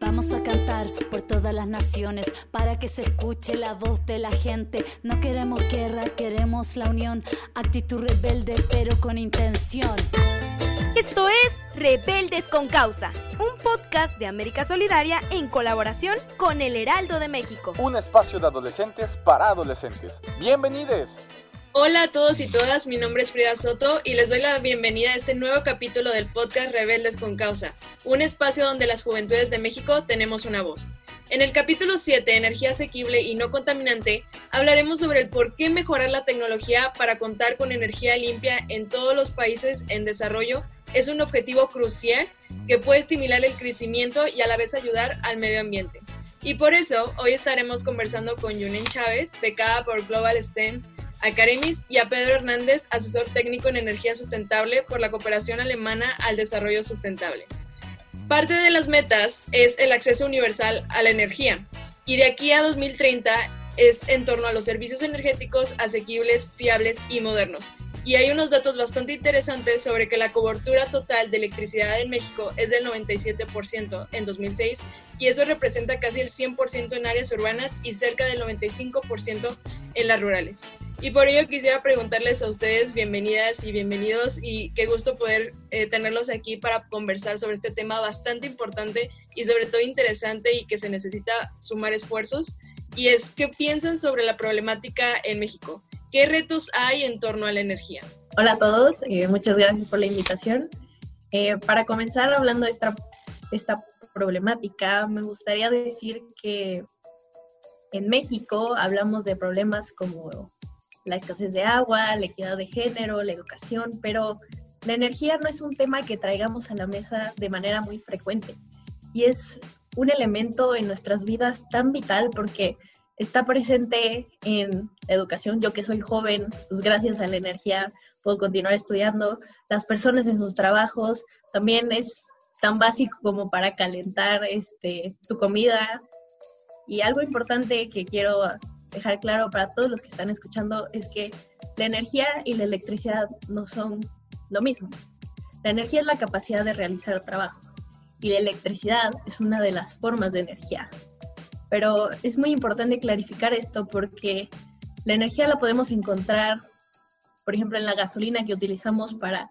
Vamos a cantar por todas las naciones para que se escuche la voz de la gente. No queremos guerra, queremos la unión. Actitud rebelde, pero con intención. Esto es Rebeldes con Causa, un podcast de América Solidaria en colaboración con El Heraldo de México. Un espacio de adolescentes para adolescentes. Bienvenidos. Hola a todos y todas, mi nombre es Frida Soto y les doy la bienvenida a este nuevo capítulo del podcast Rebeldes con Causa, un espacio donde las juventudes de México tenemos una voz. En el capítulo 7, Energía asequible y no contaminante, hablaremos sobre el por qué mejorar la tecnología para contar con energía limpia en todos los países en desarrollo es un objetivo crucial que puede estimular el crecimiento y a la vez ayudar al medio ambiente. Y por eso hoy estaremos conversando con Yunen Chávez, becada por Global STEM a Karemis y a Pedro Hernández, asesor técnico en energía sustentable por la cooperación alemana al desarrollo sustentable. Parte de las metas es el acceso universal a la energía y de aquí a 2030 es en torno a los servicios energéticos asequibles, fiables y modernos. Y hay unos datos bastante interesantes sobre que la cobertura total de electricidad en México es del 97% en 2006 y eso representa casi el 100% en áreas urbanas y cerca del 95% en las rurales. Y por ello quisiera preguntarles a ustedes, bienvenidas y bienvenidos, y qué gusto poder eh, tenerlos aquí para conversar sobre este tema bastante importante y sobre todo interesante y que se necesita sumar esfuerzos. Y es, ¿qué piensan sobre la problemática en México? ¿Qué retos hay en torno a la energía? Hola a todos, eh, muchas gracias por la invitación. Eh, para comenzar hablando de esta, esta problemática, me gustaría decir que en México hablamos de problemas como la escasez de agua, la equidad de género, la educación, pero la energía no es un tema que traigamos a la mesa de manera muy frecuente y es un elemento en nuestras vidas tan vital porque está presente en la educación. Yo que soy joven, pues gracias a la energía puedo continuar estudiando. Las personas en sus trabajos también es tan básico como para calentar este, tu comida. Y algo importante que quiero dejar claro para todos los que están escuchando es que la energía y la electricidad no son lo mismo. La energía es la capacidad de realizar trabajo y la electricidad es una de las formas de energía. Pero es muy importante clarificar esto porque la energía la podemos encontrar, por ejemplo, en la gasolina que utilizamos para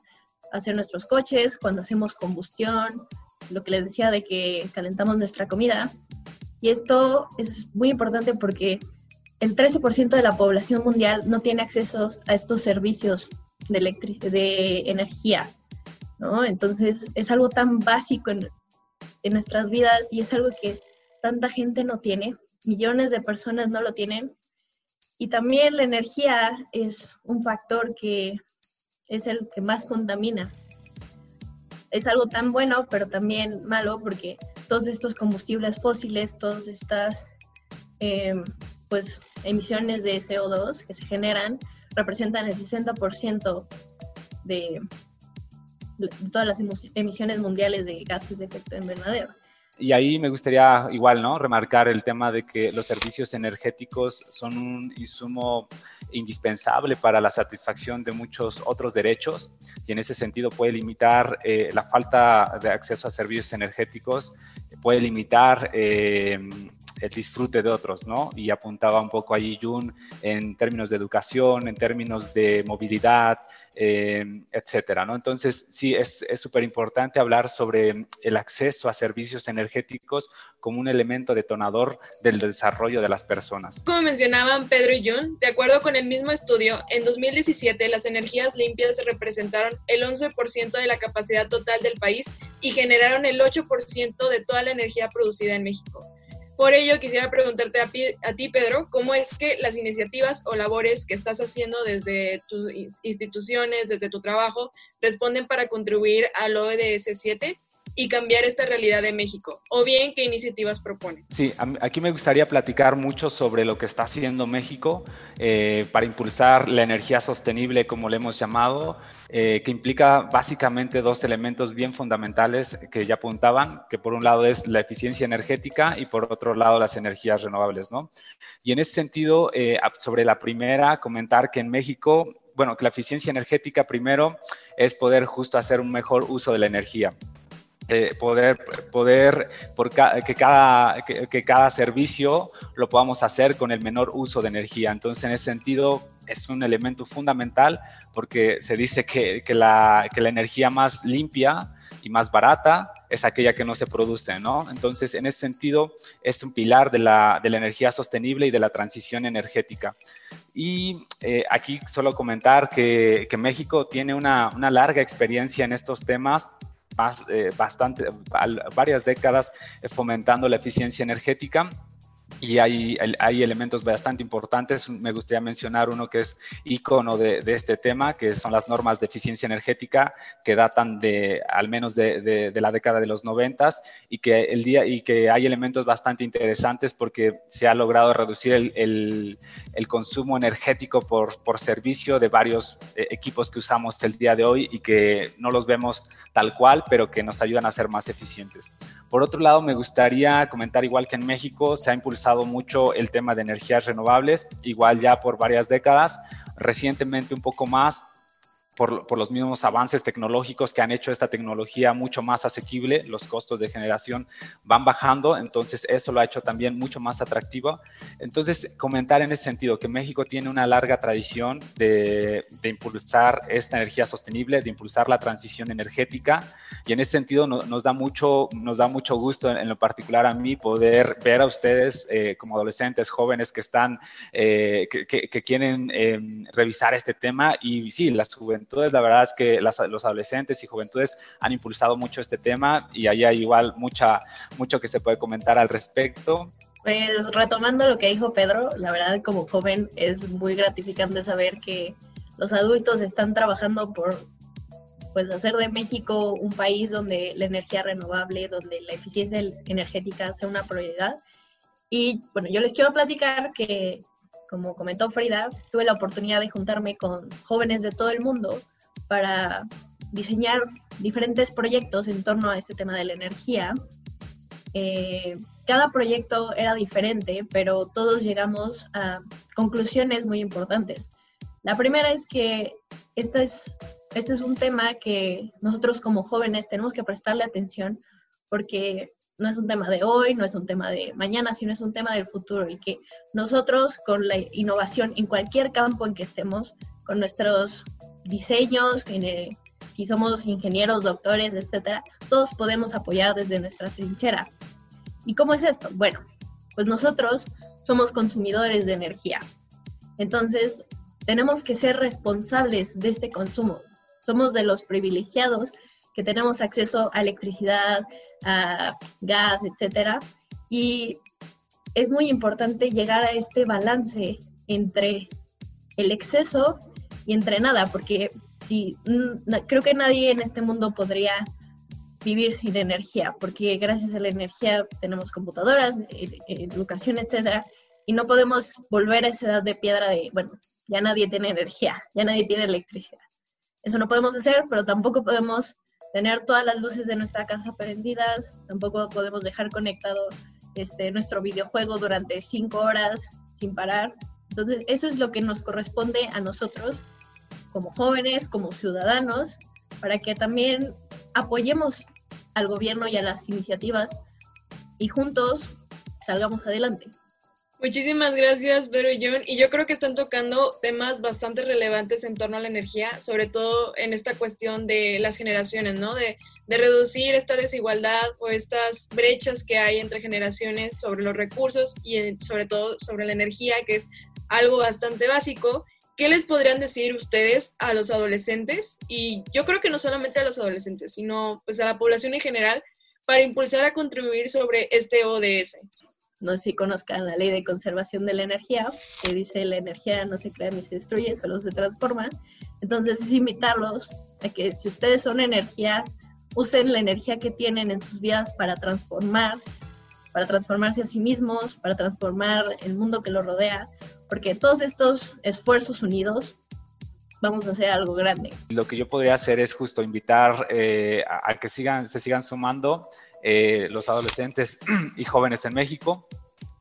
hacer nuestros coches, cuando hacemos combustión, lo que les decía de que calentamos nuestra comida. Y esto es muy importante porque el 13% de la población mundial no tiene acceso a estos servicios de, de energía, ¿no? Entonces es algo tan básico en, nuestras vidas y es algo que tanta gente no tiene, millones de personas no lo tienen. Y también la energía es un factor que es el que más contamina. Es algo tan bueno, pero también malo porque todos estos combustibles fósiles, todas estas em, pues emisiones de CO2 que se generan representan el 60% de, de todas las emisiones mundiales de gases de efecto invernadero. Y ahí me gustaría igual, ¿no? Remarcar el tema de que los servicios energéticos son un insumo indispensable para la satisfacción de muchos otros derechos y en ese sentido puede limitar eh, la falta de acceso a servicios energéticos, puede limitar eh, el disfrute de otros, ¿no? Y apuntaba un poco allí Jun en términos de educación, en términos de movilidad, eh, etcétera, ¿no? Entonces, sí, es súper importante hablar sobre el acceso a servicios energéticos como un elemento detonador del desarrollo de las personas. Como mencionaban Pedro y Jun, de acuerdo con el mismo estudio, en 2017 las energías limpias representaron el 11% de la capacidad total del país y generaron el 8% de toda la energía producida en México. Por ello, quisiera preguntarte a, ti, Pedro, ¿cómo es que las iniciativas o labores que estás haciendo desde tus instituciones, desde tu trabajo, responden para contribuir al ODS 7 y cambiar esta realidad de México? ¿O bien qué iniciativas proponen? Sí, aquí me gustaría platicar mucho sobre lo que está haciendo México eh, para impulsar la energía sostenible, como le hemos llamado, eh, que implica básicamente dos elementos bien fundamentales que ya apuntaban, que por un lado es la eficiencia energética y por otro lado las energías renovables, ¿no? Y en ese sentido, eh, sobre la primera, comentar que en México, bueno, que la eficiencia energética primero es poder justo hacer un mejor uso de la energía. Eh, poder, poder por que, cada, que, cada servicio lo podamos hacer con el menor uso de energía. Entonces, en ese sentido, es un elemento fundamental porque se dice que, que, la, que la energía más limpia y más barata es aquella que no se produce, ¿no? Entonces, en ese sentido, es un pilar de la, de la energía sostenible y de la transición energética. Y eh, aquí solo comentar que, que México tiene una, una larga experiencia en estos temas bastante, varias décadas eh, fomentando la eficiencia energética y hay, elementos bastante importantes. Me gustaría mencionar uno que es icono de, este tema, que son las normas de eficiencia energética que datan de al menos de, la década de los noventas y que el día y que hay elementos bastante interesantes porque se ha logrado reducir el, consumo energético por, por servicio de varios eh, equipos que usamos el día de hoy y que no los vemos tal cual, pero que nos ayudan a ser más eficientes. Por otro lado, me gustaría comentar igual que en México se ha impulsado mucho el tema de energías renovables, igual ya por varias décadas, recientemente un poco más por, los mismos avances tecnológicos que han hecho esta tecnología mucho más asequible, los costos de generación van bajando, entonces eso lo ha hecho también mucho más atractivo. Entonces, comentar en ese sentido que México tiene una larga tradición de, impulsar esta energía sostenible, de impulsar la transición energética, y en ese sentido nos, da, mucho, nos da mucho gusto, en, lo particular a mí, poder ver a ustedes eh, como adolescentes, jóvenes que están, eh, que, quieren em, revisar este tema, y sí, las juventudes la verdad es que los adolescentes y juventudes han impulsado mucho este tema y ahí hay igual mucha, mucho que se puede comentar al respecto. Pues retomando lo que dijo Pedro, la verdad como joven es muy gratificante saber que los adultos están trabajando por pues hacer de México un país donde la energía renovable, donde la eficiencia energética sea una prioridad. Y bueno, yo les quiero platicar que como comentó Frida, tuve la oportunidad de juntarme con jóvenes de todo el mundo para diseñar diferentes proyectos en torno a este tema de la energía. Eh, cada proyecto era diferente, pero todos llegamos a conclusiones muy importantes. La primera es que este es, este es un tema que nosotros como jóvenes tenemos que prestarle atención porque no es un tema de hoy, no es un tema de mañana, sino es un tema del futuro y que nosotros con la innovación en cualquier campo en que estemos, con nuestros diseños, si somos ingenieros, doctores, etcétera, todos podemos apoyar desde nuestra trinchera. ¿Y cómo es esto? Bueno, pues nosotros somos consumidores de energía. Entonces, tenemos que ser responsables de este consumo. Somos de los privilegiados que tenemos acceso a electricidad, a gas, etcétera. Y es muy importante llegar a este balance entre el exceso y entre nada, porque si creo que nadie en este mundo podría vivir sin energía, porque gracias a la energía tenemos computadoras, educación, etcétera, y no podemos volver a esa edad de piedra de, bueno, ya nadie tiene energía, ya nadie tiene electricidad. Eso no podemos hacer, pero tampoco podemos tener todas las luces de nuestra casa prendidas, tampoco podemos dejar conectado este, nuestro videojuego durante cinco horas sin parar. Entonces, eso es lo que nos corresponde a nosotros como jóvenes, como ciudadanos, para que también apoyemos al gobierno y a las iniciativas y juntos salgamos adelante. Muchísimas gracias, Pedro y John. Y yo creo que están tocando temas bastante relevantes en torno a la energía, sobre todo en esta cuestión de las generaciones, ¿no? De, de, reducir esta desigualdad o estas brechas que hay entre generaciones sobre los recursos y sobre todo sobre la energía, que es algo bastante básico. ¿Qué les podrían decir ustedes a los adolescentes? Y yo creo que no solamente a los adolescentes, sino pues a la población en general para impulsar a contribuir sobre este ODS. No sé si conozcan la ley de conservación de la energía, que dice la energía no se crea ni se destruye, solo se transforma. Entonces es invitarlos a que si ustedes son energía, usen la energía que tienen en sus vidas para transformar, para transformarse a sí mismos, para transformar el mundo que los rodea, porque todos estos esfuerzos unidos vamos a hacer algo grande. Lo que yo podría hacer es justo invitar eh, a, que sigan, se sigan sumando eh, los adolescentes y jóvenes en México,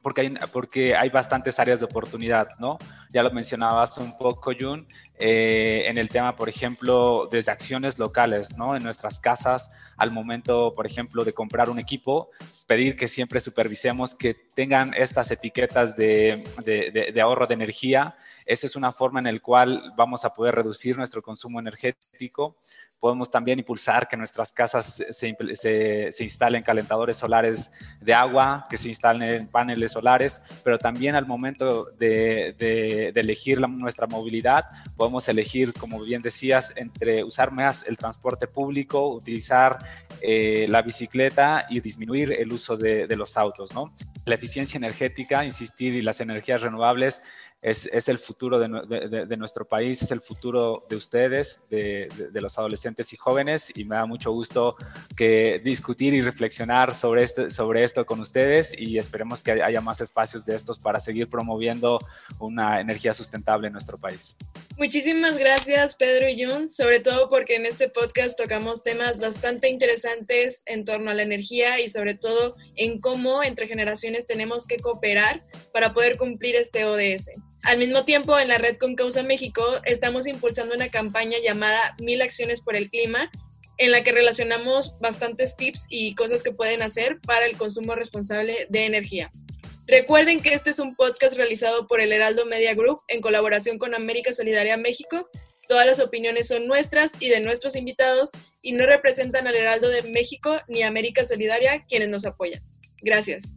porque hay, porque hay bastantes áreas de oportunidad, ¿no? Ya lo mencionabas un poco, Jun, eh, en el tema, por ejemplo, desde acciones locales, ¿no? En nuestras casas, al momento, por ejemplo, de comprar un equipo, pedir que siempre supervisemos que tengan estas etiquetas de, de, de ahorro de energía. Esa es una forma en la cual vamos a poder reducir nuestro consumo energético Podemos también impulsar que nuestras casas se, instalen calentadores solares de agua, que se instalen paneles solares, pero también al momento de, elegir nuestra movilidad, podemos elegir, como bien decías, entre usar más el transporte público, utilizar eh, la bicicleta y disminuir el uso de, de los autos. ¿no? La eficiencia energética, insistir, y las energías renovables es, el futuro de, nuestro país, es el futuro de ustedes, de, los adolescentes y jóvenes, y me da mucho gusto que discutir y reflexionar sobre, este, sobre esto con ustedes y esperemos que haya más espacios de estos para seguir promoviendo una energía sustentable en nuestro país. Muchísimas gracias Pedro y Jun, sobre todo porque en este podcast tocamos temas bastante interesantes en torno a la energía y sobre todo en cómo entre generaciones tenemos que cooperar para poder cumplir este ODS. Al mismo tiempo, en la red Con Causa México estamos impulsando una campaña llamada Mil Acciones por el Clima, en la que relacionamos bastantes tips y cosas que pueden hacer para el consumo responsable de energía. Recuerden que este es un podcast realizado por el Heraldo Media Group en colaboración con América Solidaria México. Todas las opiniones son nuestras y de nuestros invitados y no representan al Heraldo de México ni América Solidaria quienes nos apoyan. Gracias.